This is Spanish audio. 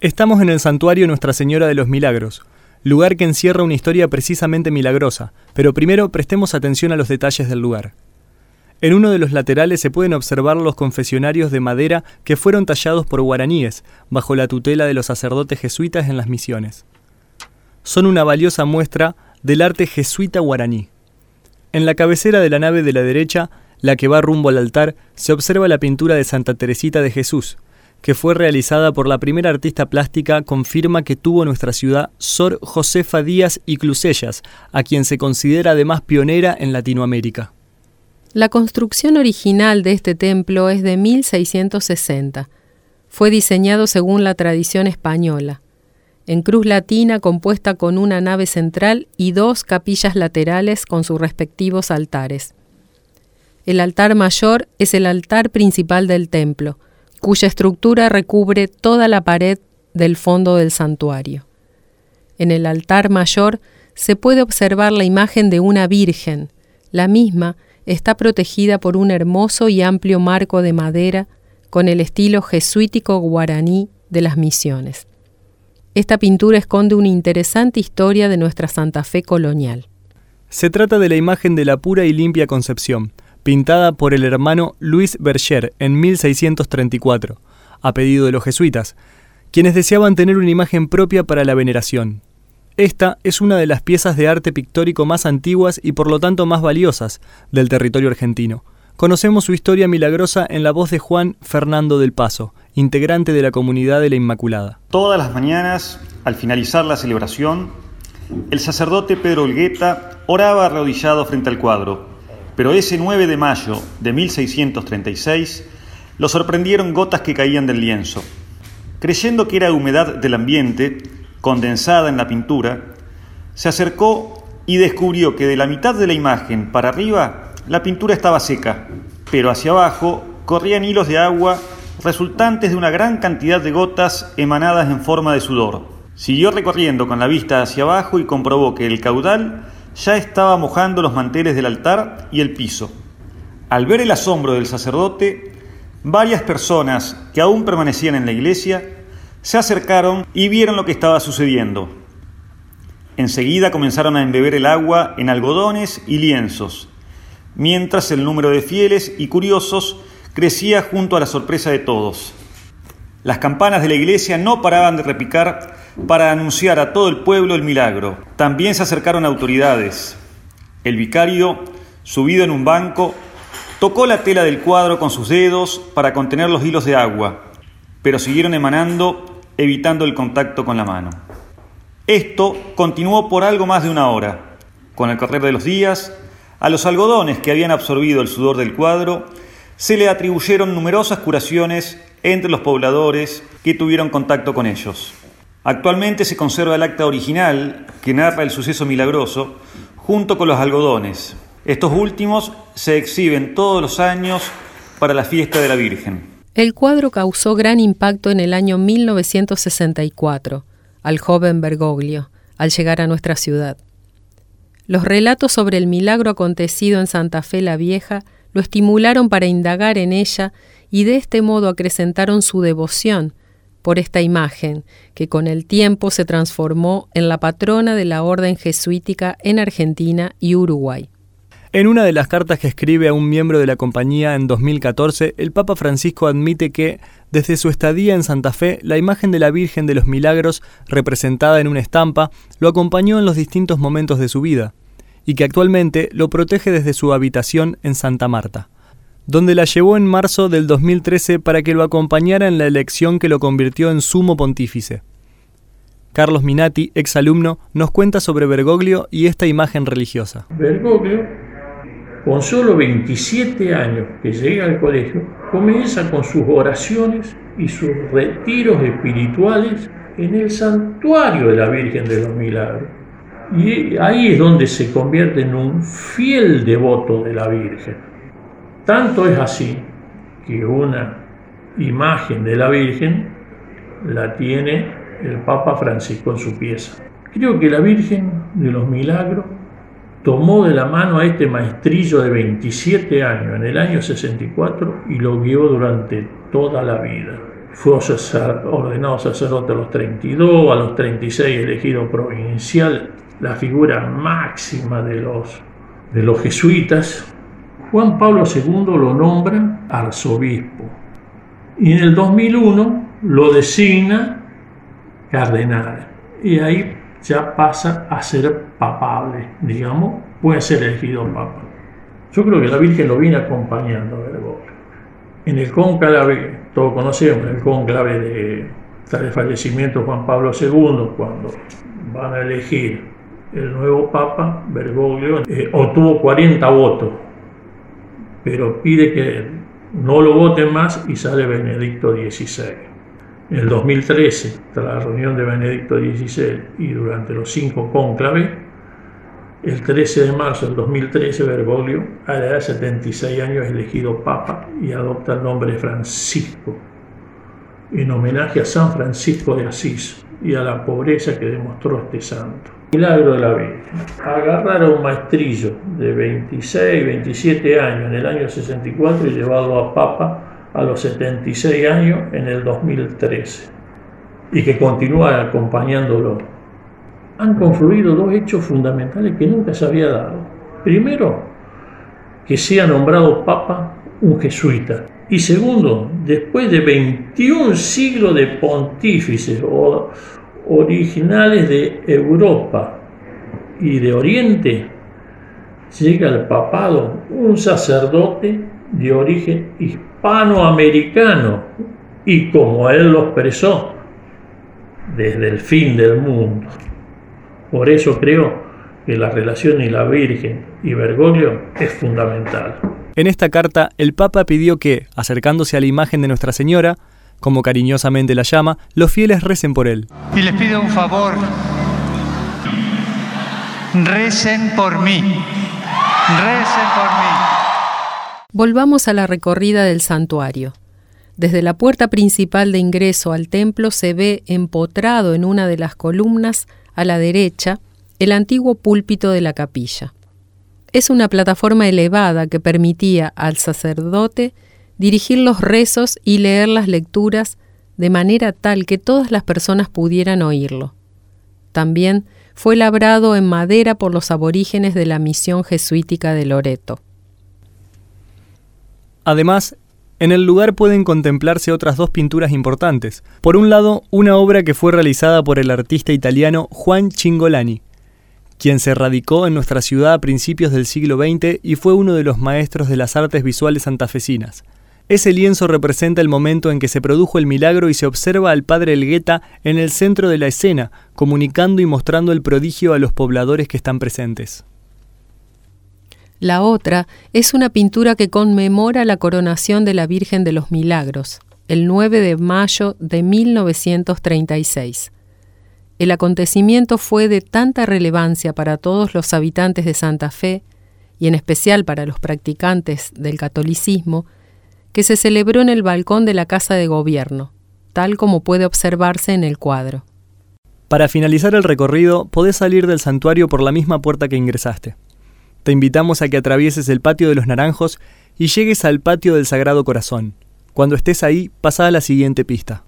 Estamos en el santuario Nuestra Señora de los Milagros, lugar que encierra una historia precisamente milagrosa, pero primero prestemos atención a los detalles del lugar. En uno de los laterales se pueden observar los confesionarios de madera que fueron tallados por guaraníes, bajo la tutela de los sacerdotes jesuitas en las misiones. Son una valiosa muestra del arte jesuita guaraní. En la cabecera de la nave de la derecha, la que va rumbo al altar, se observa la pintura de Santa Teresita de Jesús, que fue realizada por la primera artista plástica, confirma que tuvo nuestra ciudad Sor Josefa Díaz y Clusellas, a quien se considera además pionera en Latinoamérica. La construcción original de este templo es de 1660. Fue diseñado según la tradición española, en cruz latina compuesta con una nave central y dos capillas laterales con sus respectivos altares. El altar mayor es el altar principal del templo, cuya estructura recubre toda la pared del fondo del santuario. En el altar mayor se puede observar la imagen de una Virgen. La misma está protegida por un hermoso y amplio marco de madera con el estilo jesuítico guaraní de las misiones. Esta pintura esconde una interesante historia de nuestra Santa Fe colonial. Se trata de la imagen de la pura y limpia concepción, pintada por el hermano Luis Berger en 1634, a pedido de los jesuitas, quienes deseaban tener una imagen propia para la veneración. Esta es una de las piezas de arte pictórico más antiguas y por lo tanto más valiosas del territorio argentino. Conocemos su historia milagrosa en la voz de Juan Fernando del Paso, integrante de la comunidad de la Inmaculada. Todas las mañanas, al finalizar la celebración, el sacerdote Pedro Olgueta oraba arrodillado frente al cuadro, pero ese 9 de mayo de 1636 lo sorprendieron gotas que caían del lienzo. Creyendo que era humedad del ambiente, condensada en la pintura, se acercó y descubrió que de la mitad de la imagen para arriba la pintura estaba seca, pero hacia abajo corrían hilos de agua resultantes de una gran cantidad de gotas emanadas en forma de sudor. Siguió recorriendo con la vista hacia abajo y comprobó que el caudal ya estaba mojando los manteles del altar y el piso. Al ver el asombro del sacerdote, varias personas que aún permanecían en la iglesia se acercaron y vieron lo que estaba sucediendo. Enseguida comenzaron a embeber el agua en algodones y lienzos, mientras el número de fieles y curiosos crecía junto a la sorpresa de todos. Las campanas de la iglesia no paraban de repicar para anunciar a todo el pueblo el milagro. También se acercaron autoridades. El vicario, subido en un banco, tocó la tela del cuadro con sus dedos para contener los hilos de agua, pero siguieron emanando, evitando el contacto con la mano. Esto continuó por algo más de una hora. Con el correr de los días, a los algodones que habían absorbido el sudor del cuadro se le atribuyeron numerosas curaciones entre los pobladores que tuvieron contacto con ellos. Actualmente se conserva el acta original que narra el suceso milagroso junto con los algodones. Estos últimos se exhiben todos los años para la fiesta de la Virgen. El cuadro causó gran impacto en el año 1964 al joven Bergoglio al llegar a nuestra ciudad. Los relatos sobre el milagro acontecido en Santa Fe la Vieja lo estimularon para indagar en ella y de este modo acrecentaron su devoción por esta imagen, que con el tiempo se transformó en la patrona de la orden jesuítica en Argentina y Uruguay. En una de las cartas que escribe a un miembro de la compañía en 2014, el Papa Francisco admite que, desde su estadía en Santa Fe, la imagen de la Virgen de los Milagros, representada en una estampa, lo acompañó en los distintos momentos de su vida, y que actualmente lo protege desde su habitación en Santa Marta donde la llevó en marzo del 2013 para que lo acompañara en la elección que lo convirtió en sumo pontífice. Carlos Minati, exalumno, nos cuenta sobre Bergoglio y esta imagen religiosa. Bergoglio, con solo 27 años que llega al colegio, comienza con sus oraciones y sus retiros espirituales en el santuario de la Virgen de los Milagros. Y ahí es donde se convierte en un fiel devoto de la Virgen. Tanto es así que una imagen de la Virgen la tiene el Papa Francisco en su pieza. Creo que la Virgen de los Milagros tomó de la mano a este maestrillo de 27 años en el año 64 y lo guió durante toda la vida. fue ordenado sacerdote a los 32, a los 36 elegido provincial, la figura máxima de los, de los jesuitas. Juan Pablo II lo nombra arzobispo y en el 2001 lo designa cardenal y ahí ya pasa a ser papable, digamos, puede ser elegido papa. Yo creo que la Virgen lo viene acompañando a En el cónclave, todos conocemos, el cónclave de, el fallecimiento de Juan Pablo II, cuando van a elegir el nuevo papa, Bergoglio, eh, obtuvo 40 votos, pero pide que no lo voten más y sale Benedicto XVI. En el 2013, tras la reunión de Benedicto XVI y durante los cinco cónclaves, el 13 de marzo del 2013, Bergoglio, a la edad de 76 años, es elegido Papa y adopta el nombre Francisco, en homenaje a San Francisco de Asís y a la pobreza que demostró este santo. Milagro de la Virgen. Agarrar a un maestrillo de 26, 27 años en el año 64 y llevarlo a Papa a los 76 años en el 2013 y que continúa acompañándolo. Han confluido dos hechos fundamentales que nunca se había dado. Primero, que sea nombrado Papa un jesuita. Y segundo, después de 21 siglos de pontífices o originales de Europa y de Oriente, llega al papado un sacerdote de origen hispanoamericano y como él lo expresó, desde el fin del mundo. Por eso creo que la relación y la Virgen y Bergoglio es fundamental. En esta carta, el Papa pidió que, acercándose a la imagen de Nuestra Señora, como cariñosamente la llama, los fieles recen por él. Y les pido un favor, recen por mí, recen por mí. Volvamos a la recorrida del santuario. Desde la puerta principal de ingreso al templo se ve empotrado en una de las columnas, a la derecha, el antiguo púlpito de la capilla. Es una plataforma elevada que permitía al sacerdote dirigir los rezos y leer las lecturas de manera tal que todas las personas pudieran oírlo. También fue labrado en madera por los aborígenes de la misión jesuítica de Loreto. Además, en el lugar pueden contemplarse otras dos pinturas importantes. Por un lado, una obra que fue realizada por el artista italiano Juan Cingolani, quien se radicó en nuestra ciudad a principios del siglo XX y fue uno de los maestros de las artes visuales santafesinas. Ese lienzo representa el momento en que se produjo el milagro y se observa al padre Elgueta en el centro de la escena, comunicando y mostrando el prodigio a los pobladores que están presentes. La otra es una pintura que conmemora la coronación de la Virgen de los Milagros, el 9 de mayo de 1936. El acontecimiento fue de tanta relevancia para todos los habitantes de Santa Fe, y en especial para los practicantes del catolicismo, que se celebró en el balcón de la Casa de Gobierno, tal como puede observarse en el cuadro. Para finalizar el recorrido, podés salir del santuario por la misma puerta que ingresaste. Te invitamos a que atravieses el patio de los naranjos y llegues al patio del Sagrado Corazón. Cuando estés ahí, pasa a la siguiente pista.